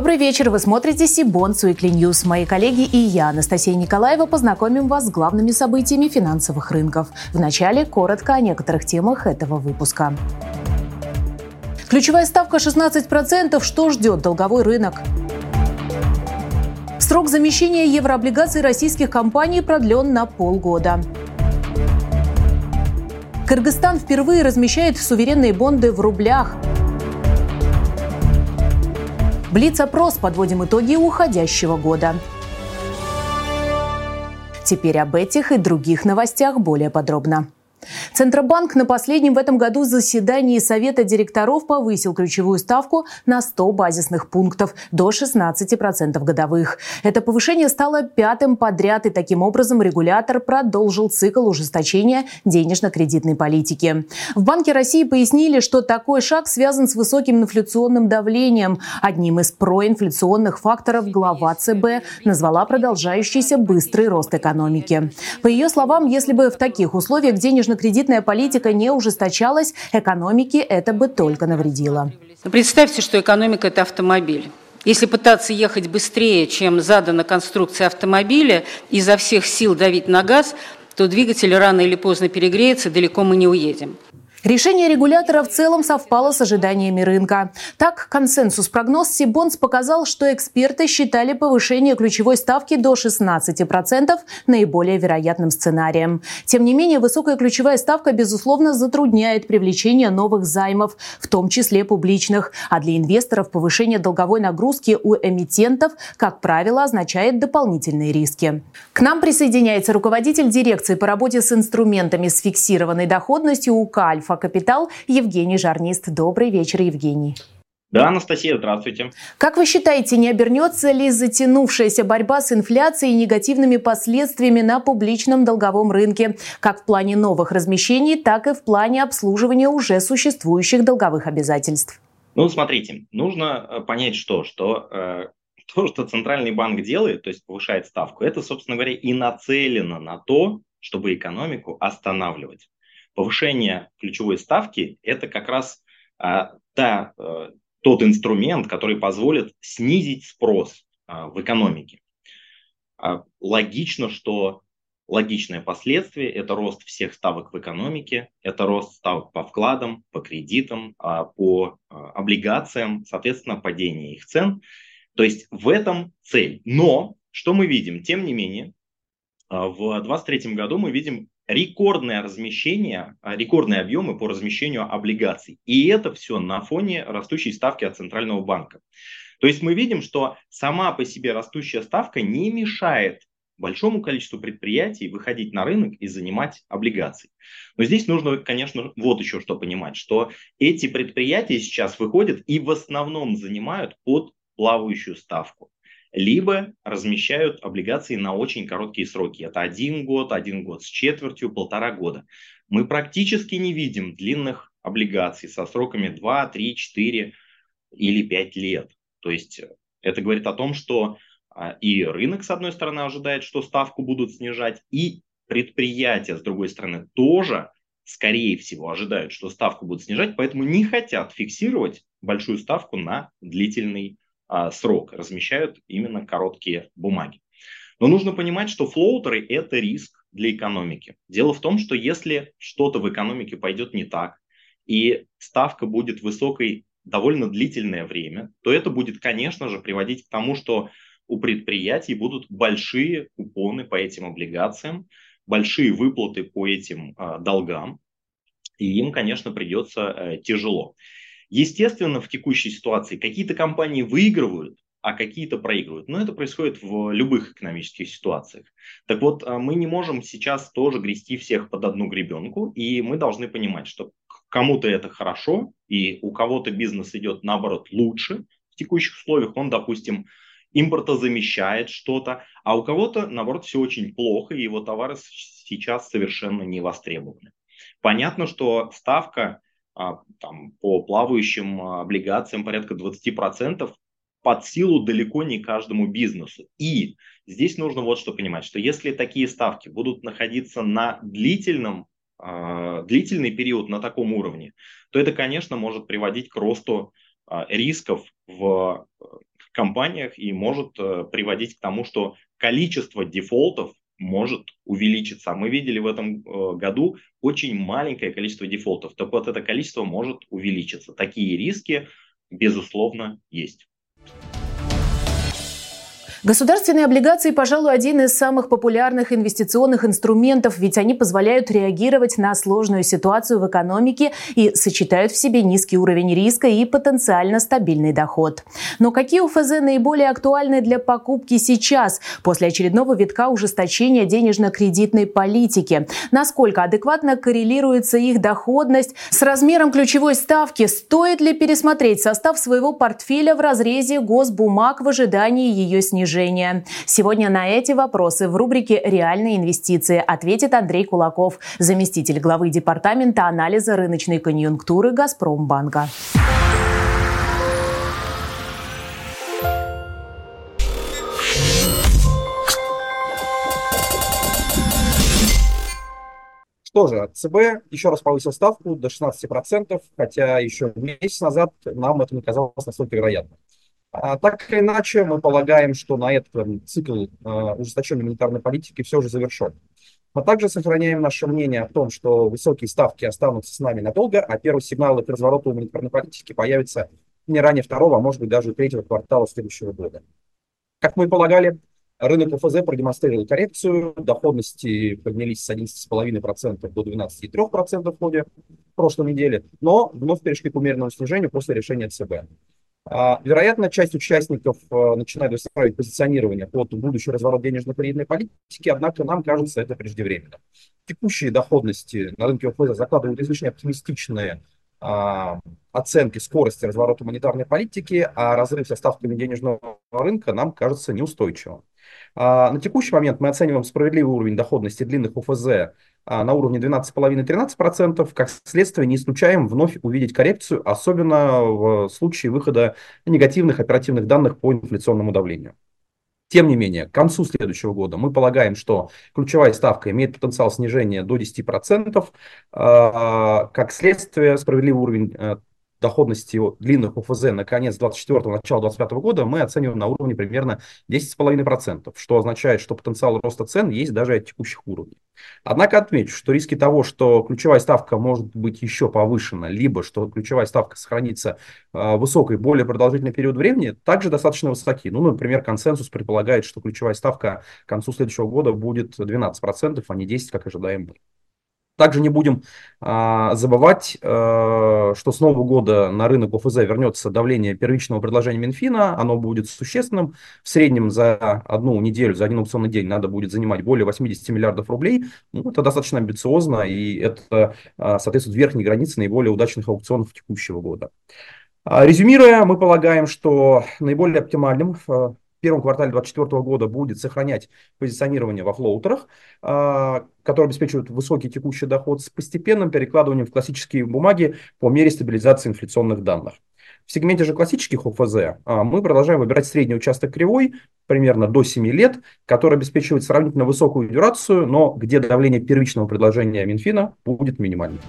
Добрый вечер. Вы смотрите Cbonds Weekly News. Мои коллеги и я, Анастасия Николаева, познакомим вас с главными событиями финансовых рынков. Вначале коротко о некоторых темах этого выпуска. Ключевая ставка 16%. Что ждет долговой рынок? Срок замещения еврооблигаций российских компаний продлен на полгода. Кыргызстан впервые размещает суверенные бонды в рублях. Блиц-опрос. Подводим итоги уходящего года. Теперь об этих и других новостях более подробно. Центробанк на последнем в этом году заседании Совета директоров повысил ключевую ставку на 100 базисных пунктов до 16% годовых. Это повышение стало пятым подряд, и таким образом регулятор продолжил цикл ужесточения денежно-кредитной политики. В Банке России пояснили, что такой шаг связан с высоким инфляционным давлением. Одним из проинфляционных факторов глава ЦБ назвала продолжающийся быстрый рост экономики. По ее словам, если бы в таких условиях денежно денежно-кредитная политика не ужесточалась, экономике это бы только навредило. Представьте, что экономика – это автомобиль. Если пытаться ехать быстрее, чем задана конструкция автомобиля, изо всех сил давить на газ, то двигатель рано или поздно перегреется, далеко мы не уедем. Решение регулятора в целом совпало с ожиданиями рынка. Так, консенсус-прогноз Сибонс показал, что эксперты считали повышение ключевой ставки до 16% наиболее вероятным сценарием. Тем не менее, высокая ключевая ставка, безусловно, затрудняет привлечение новых займов, в том числе публичных. А для инвесторов повышение долговой нагрузки у эмитентов, как правило, означает дополнительные риски. К нам присоединяется руководитель дирекции по работе с инструментами с фиксированной доходностью УК «Альфа» Альфа Капитал Евгений Жарнист. Добрый вечер, Евгений. Да, Анастасия, здравствуйте. Как вы считаете, не обернется ли затянувшаяся борьба с инфляцией негативными последствиями на публичном долговом рынке, как в плане новых размещений, так и в плане обслуживания уже существующих долговых обязательств? Ну, смотрите, нужно э, понять что, что э, то, что Центральный банк делает, то есть повышает ставку, это, собственно говоря, и нацелено на то, чтобы экономику останавливать повышение ключевой ставки – это как раз а, та, а, тот инструмент, который позволит снизить спрос а, в экономике. А, логично, что логичное последствие – это рост всех ставок в экономике, это рост ставок по вкладам, по кредитам, а, по а, облигациям, соответственно, падение их цен. То есть в этом цель. Но что мы видим? Тем не менее, а, в 2023 году мы видим рекордное размещение, а, рекордные объемы по размещению облигаций. И это все на фоне растущей ставки от Центрального банка. То есть мы видим, что сама по себе растущая ставка не мешает большому количеству предприятий выходить на рынок и занимать облигации. Но здесь нужно, конечно, вот еще что понимать, что эти предприятия сейчас выходят и в основном занимают под плавающую ставку либо размещают облигации на очень короткие сроки. Это один год, один год с четвертью, полтора года. Мы практически не видим длинных облигаций со сроками 2, 3, 4 или 5 лет. То есть это говорит о том, что а, и рынок, с одной стороны, ожидает, что ставку будут снижать, и предприятия, с другой стороны, тоже, скорее всего, ожидают, что ставку будут снижать, поэтому не хотят фиксировать большую ставку на длительный срок, размещают именно короткие бумаги. Но нужно понимать, что флоутеры – это риск для экономики. Дело в том, что если что-то в экономике пойдет не так, и ставка будет высокой довольно длительное время, то это будет, конечно же, приводить к тому, что у предприятий будут большие купоны по этим облигациям, большие выплаты по этим э, долгам, и им, конечно, придется э, тяжело. Естественно, в текущей ситуации какие-то компании выигрывают, а какие-то проигрывают. Но это происходит в любых экономических ситуациях. Так вот, а, мы не можем сейчас тоже грести всех под одну гребенку, и мы должны понимать, что кому-то это хорошо, и у кого-то бизнес идет, наоборот, лучше в текущих условиях. Он, допустим, импортозамещает что-то, а у кого-то, наоборот, все очень плохо, и его товары сейчас совершенно не востребованы. Понятно, что ставка там, по плавающим а, облигациям порядка 20% под силу далеко не каждому бизнесу. И здесь нужно вот что понимать, что если такие ставки будут находиться на длительном, э, длительный период на таком уровне, то это, конечно, может приводить к росту э, рисков в, компаниях и может э, приводить к тому, что количество дефолтов может увеличиться. Мы видели в этом э, году очень маленькое количество дефолтов. Так вот, это количество может увеличиться. Такие риски, безусловно, есть. Государственные облигации, пожалуй, один из самых популярных инвестиционных инструментов, ведь они позволяют реагировать на сложную ситуацию в экономике и сочетают в себе низкий уровень риска и потенциально стабильный доход. Но какие УФЗ наиболее актуальны для покупки сейчас, после очередного витка ужесточения денежно-кредитной политики? Насколько адекватно коррелируется их доходность с размером ключевой ставки? Стоит ли пересмотреть состав своего портфеля в разрезе госбумаг в ожидании ее снижения? Движения. Сегодня на эти вопросы в рубрике «Реальные инвестиции» ответит Андрей Кулаков, заместитель главы Департамента анализа рыночной конъюнктуры «Газпромбанка». Что же, ЦБ еще раз повысил ставку до 16%, хотя еще месяц назад нам это не казалось настолько вероятным. А, так или иначе, мы полагаем, что на этом цикл а, ужесточенной монетарной политики все уже завершен. Мы также сохраняем наше мнение о том, что высокие ставки останутся с нами надолго, а первые сигналы к развороту монетарной политики появятся не ранее второго, а может быть даже третьего квартала следующего года. Как мы и полагали, рынок ОФЗ продемонстрировал коррекцию, доходности поднялись с 11,5% до 12,3% в ходе прошлой недели, но вновь перешли к умеренному снижению после решения ЦБ. А, вероятно, часть участников э, начинает выстраивать позиционирование под будущий разворот денежно-кредитной политики, однако нам кажется это преждевременно. Текущие доходности на рынке ОФЗ закладывают излишне оптимистичные а, оценки скорости разворота монетарной политики, а разрыв со ставками денежного рынка нам кажется неустойчивым. А, на текущий момент мы оцениваем справедливый уровень доходности длинных ОФЗ а, на уровне 12,5-13%. Как следствие, не исключаем вновь увидеть коррекцию, особенно в случае выхода негативных оперативных данных по инфляционному давлению. Тем не менее, к концу следующего года мы полагаем, что ключевая ставка имеет потенциал снижения до 10%. А, как следствие, справедливый уровень э, доходности длинных ОФЗ на конец 24 начало 25 года мы оцениваем на уровне примерно 10,5%, что означает, что потенциал роста цен есть даже от текущих уровней. Однако отмечу, что риски того, что ключевая ставка может быть еще повышена, либо что ключевая ставка сохранится э, высокой более продолжительный период времени, также достаточно высоки. Ну, например, консенсус предполагает, что ключевая ставка к концу следующего года будет 12%, а не 10%, как ожидаем мы. Также не будем а, забывать, а, что с Нового года на рынок ОФЗ вернется давление первичного предложения Минфина. Оно будет существенным. В среднем за одну неделю, за один аукционный день надо будет занимать более 80 миллиардов рублей. Ну, это достаточно амбициозно, и это а, соответствует верхней границе наиболее удачных аукционов текущего года. А, резюмируя, мы полагаем, что наиболее оптимальным а, первом квартале 2024 года будет сохранять позиционирование во флоутерах, а, которые обеспечивают высокий текущий доход с постепенным перекладыванием в классические бумаги по мере стабилизации инфляционных данных. В сегменте же классических ОФЗ а, мы продолжаем выбирать средний участок кривой, примерно до 7 лет, который обеспечивает сравнительно высокую дюрацию, но где давление первичного предложения Минфина будет минимальным.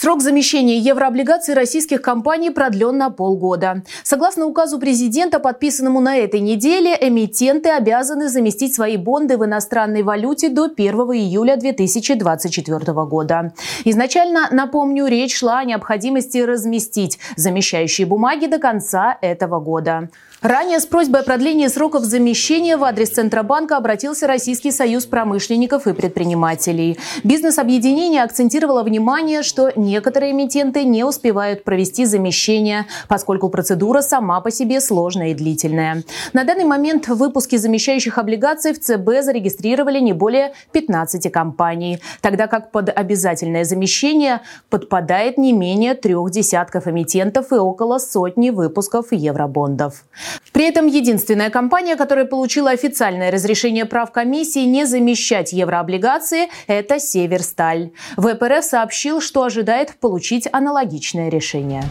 Срок замещения еврооблигаций российских компаний продлен на полгода. Согласно указу президента, подписанному на этой неделе, эмитенты обязаны заместить свои бонды в иностранной валюте до 1 июля 2024 года. Изначально, напомню, речь шла о необходимости разместить замещающие бумаги до конца этого года. Ранее с просьбой о продлении сроков замещения в адрес Центробанка обратился Российский союз промышленников и предпринимателей. Бизнес-объединение акцентировало внимание, что некоторые эмитенты не успевают провести замещение, поскольку процедура сама по себе сложная и длительная. На данный момент в выпуске замещающих облигаций в ЦБ зарегистрировали не более 15 компаний, тогда как под обязательное замещение подпадает не менее трех десятков эмитентов и около сотни выпусков евробондов. При этом единственная компания, которая получила официальное разрешение прав комиссии не замещать еврооблигации, это «Северсталь». ВПРФ сообщил, что ожидает получить аналогичное решение.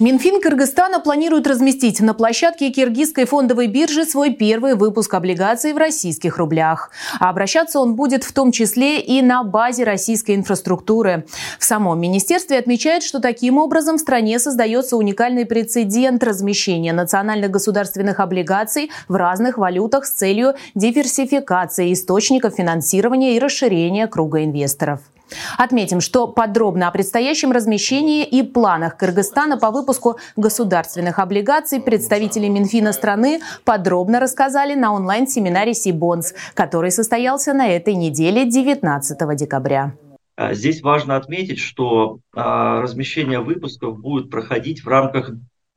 Минфин Кыргызстана планирует разместить на площадке Киргизской фондовой биржи свой первый выпуск облигаций в российских рублях. А обращаться он будет в том числе и на базе российской инфраструктуры. В самом министерстве отмечают, что таким образом в стране создается уникальный прецедент размещения национальных государственных облигаций в разных валютах с целью диверсификации источников финансирования и расширения круга инвесторов. Отметим, что подробно о предстоящем размещении и планах Кыргызстана по выпуску государственных облигаций представители Минфина страны подробно рассказали на онлайн-семинаре «Сибонс», который состоялся на этой неделе 19 декабря. А, здесь важно отметить, что а, размещение выпусков будет проходить в рамках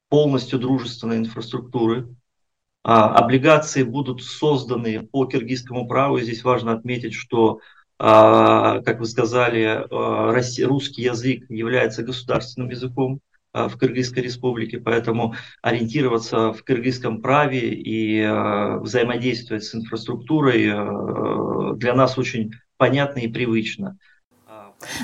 полностью дружественной инфраструктуры. А, облигации будут созданы по киргизскому праву. Здесь важно отметить, что как вы сказали, а, русский язык является государственным языком а, в Кыргызской республике, поэтому ориентироваться в кыргызском праве и взаимодействовать с инфраструктурой для нас очень понятно и привычно.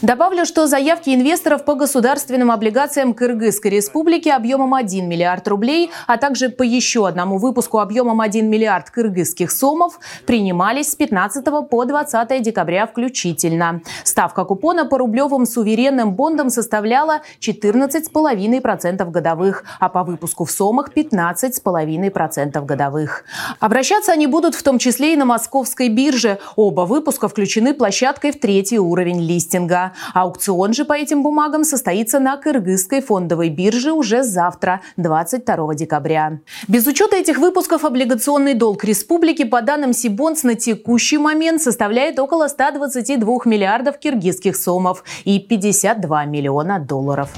Добавлю, что заявки инвесторов по государственным облигациям Кыргызской республики объемом 1 миллиард рублей, а также по еще одному выпуску объемом 1 миллиард кыргызских сомов принимались с 15 по 20 декабря включительно. Ставка купона по рублевым суверенным бондам составляла 14,5% годовых, а по выпуску в сомах 15,5% годовых. Обращаться они будут в том числе и на московской бирже. Оба выпуска включены площадкой в третий уровень листинга листинга. Аукцион же по этим бумагам состоится на Кыргызской фондовой бирже уже завтра, 22 декабря. Без учета этих выпусков облигационный долг республики по данным Сибонс на текущий момент составляет около 122 миллиардов киргизских сомов и 52 миллиона долларов.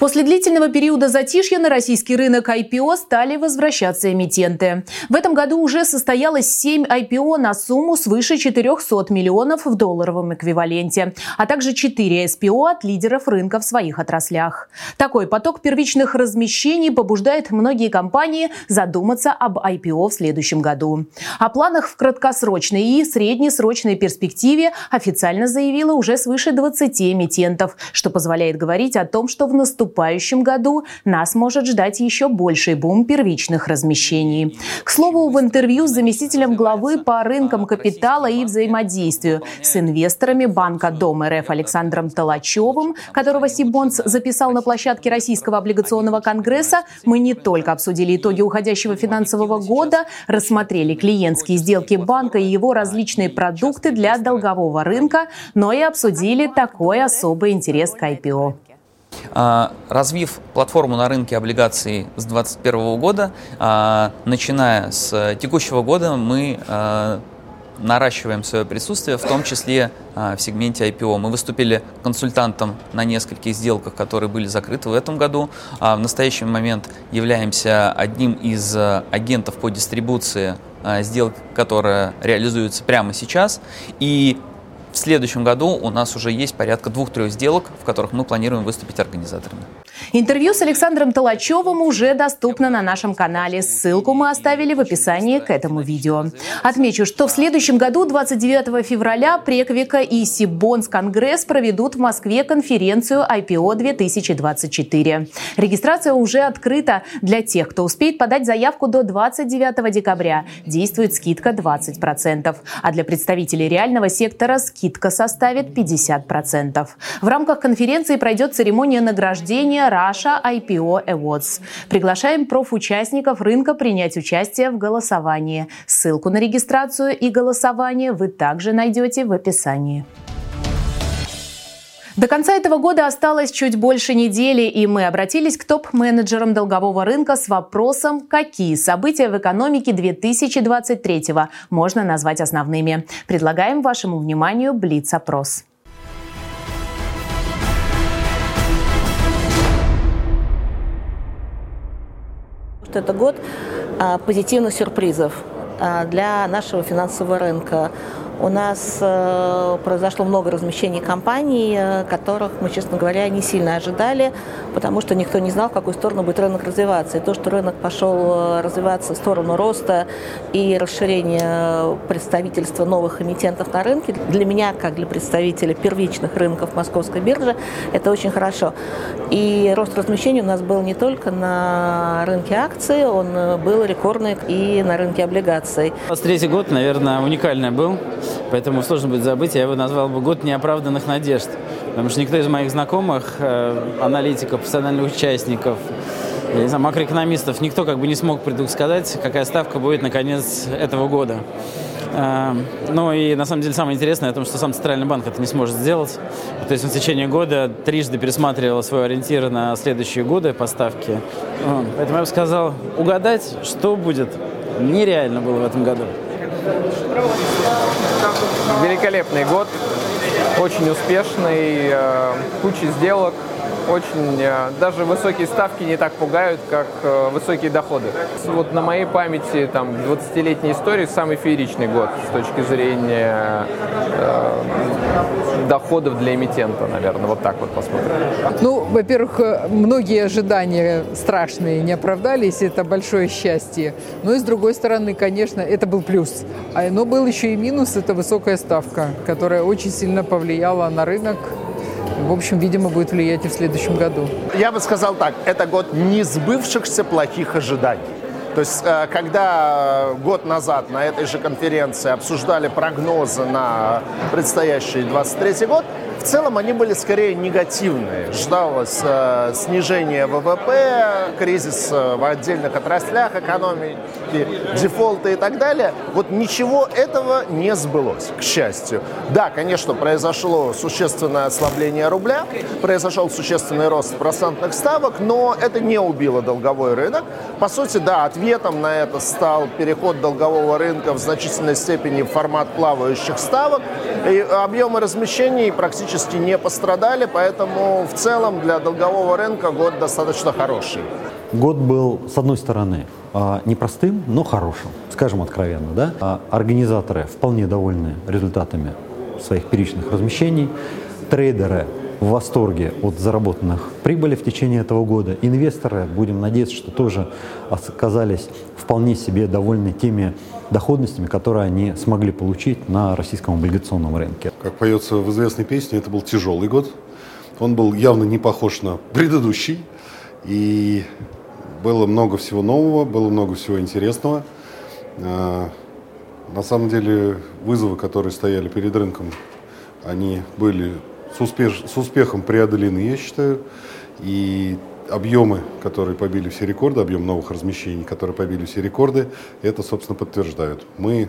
После длительного периода затишья на российский рынок IPO стали возвращаться эмитенты. В этом году уже состоялось 7 IPO на сумму свыше 400 миллионов в долларовом эквиваленте, а также 4 SPO от лидеров рынка в своих отраслях. Такой поток первичных размещений побуждает многие компании задуматься об IPO в следующем году. О планах в краткосрочной и среднесрочной перспективе официально заявила уже свыше 20 эмитентов, что позволяет говорить о том, что в наступающем наступающем году нас может ждать еще больший бум первичных размещений. К слову, в интервью с заместителем главы по рынкам капитала и взаимодействию с инвесторами Банка Дом РФ Александром Толачевым, которого Сибонс записал на площадке Российского облигационного конгресса, мы не только обсудили итоги уходящего финансового года, рассмотрели клиентские сделки банка и его различные продукты для долгового рынка, но и обсудили такой особый интерес к IPO. А, развив платформу на рынке облигаций с 2021 года, а, начиная с текущего года мы а, наращиваем свое присутствие, в том числе в сегменте IPO. Мы выступили консультантом на нескольких сделках, которые были закрыты в этом году. В настоящий момент являемся одним из агентов по дистрибуции сделок, которая реализуется прямо сейчас. И в следующем году у нас уже есть порядка двух-трех сделок, в которых мы планируем выступить организаторами. Интервью с Александром Толачевым уже доступно на нашем канале. Ссылку мы оставили в описании к этому видео. Отмечу, что в следующем году, 29 февраля, Преквика и Сибонс Конгресс проведут в Москве конференцию IPO 2024. Регистрация уже открыта. Для тех, кто успеет подать заявку до 29 декабря, действует скидка 20%. А для представителей реального сектора скидка составит 50%. В рамках конференции пройдет церемония награждения Russia IPO Awards. Приглашаем профучастников рынка принять участие в голосовании. Ссылку на регистрацию и голосование вы также найдете в описании. До конца этого года осталось чуть больше недели, и мы обратились к топ-менеджерам долгового рынка с вопросом, какие события в экономике 2023 можно назвать основными. Предлагаем вашему вниманию Блиц-опрос. Это год а, позитивных сюрпризов а, для нашего финансового рынка. У нас э, произошло много размещений компаний, э, которых мы, честно говоря, не сильно ожидали, потому что никто не знал, в какую сторону будет рынок развиваться. И то, что рынок пошел э, развиваться в сторону роста и расширения представительства новых эмитентов на рынке, для меня, как для представителя первичных рынков Московской биржи, это очень хорошо. И рост размещений у нас был не только на рынке акций, он был рекордный и на рынке облигаций. 23 год, наверное, уникальный был, поэтому сложно будет забыть. Я его назвал бы год неоправданных надежд. Потому что никто из моих знакомых, э, аналитиков, профессиональных участников, я не знаю, макроэкономистов, никто как бы не смог предсказать, какая ставка будет на конец этого года. Э, ну и на самом деле самое интересное о том, что сам Центральный банк это не сможет сделать. То есть он в течение года трижды пересматривал свой ориентир на следующие годы поставки. Поэтому я бы сказал, угадать, что будет, нереально было в этом году. Великолепный год, очень успешный, э, куча сделок, очень э, даже высокие ставки не так пугают, как э, высокие доходы. Вот на моей памяти там 20-летней истории самый фееричный год с точки зрения э, доходов для эмитента, наверное. Вот так вот посмотрим. Ну, во-первых, многие ожидания страшные не оправдались, это большое счастье. Но и с другой стороны, конечно, это был плюс. А, но был еще и минус, это высокая ставка, которая очень сильно повлияла на рынок в общем, видимо, будет влиять и в следующем году. Я бы сказал так, это год несбывшихся плохих ожиданий. То есть, э, когда год назад на этой же конференции обсуждали прогнозы на предстоящий 23 год, в целом они были скорее негативные. Ждалось э, снижение ВВП, кризис э, в отдельных отраслях экономики, дефолты и так далее. Вот ничего этого не сбылось, к счастью. Да, конечно, произошло существенное ослабление рубля, произошел существенный рост процентных ставок, но это не убило долговой рынок. По сути, да, ответом на это стал переход долгового рынка в значительной степени в формат плавающих ставок. И объемы размещений практически не пострадали, поэтому в целом для долгового рынка год достаточно хороший. Год был, с одной стороны, а, непростым, но хорошим, скажем откровенно. Да? А организаторы вполне довольны результатами своих первичных размещений. Трейдеры в восторге от заработанных прибыли в течение этого года. Инвесторы, будем надеяться, что тоже оказались вполне себе довольны теми доходностями, которые они смогли получить на российском облигационном рынке. Как поется в известной песне, это был тяжелый год. Он был явно не похож на предыдущий. И было много всего нового, было много всего интересного. А, на самом деле вызовы, которые стояли перед рынком, они были с, успеш, с успехом преодолены, я считаю. И объемы, которые побили все рекорды, объем новых размещений, которые побили все рекорды, это, собственно, подтверждают. Мы,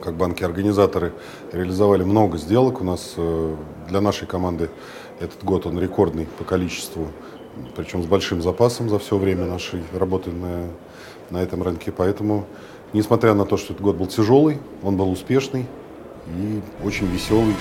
как банки-организаторы, реализовали много сделок. У нас э, для нашей команды этот год он рекордный по количеству, причем с большим запасом за все время нашей работы на, на этом рынке. Поэтому, несмотря на то, что этот год был тяжелый, он был успешный и очень веселый.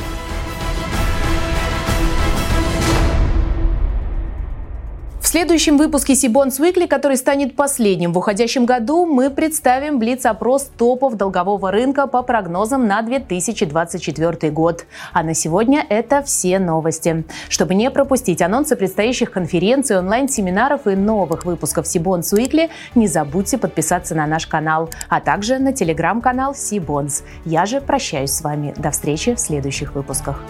Следующем выпуске Сибонс Weekly, который станет последним в уходящем году, мы представим блиц-опрос топов долгового рынка по прогнозам на 2024 год. А на сегодня это все новости. Чтобы не пропустить анонсы предстоящих конференций, онлайн-семинаров и новых выпусков Сибонс Weekly, не забудьте подписаться на наш канал, а также на телеграм-канал Сибонс. Я же прощаюсь с вами. До встречи в следующих выпусках.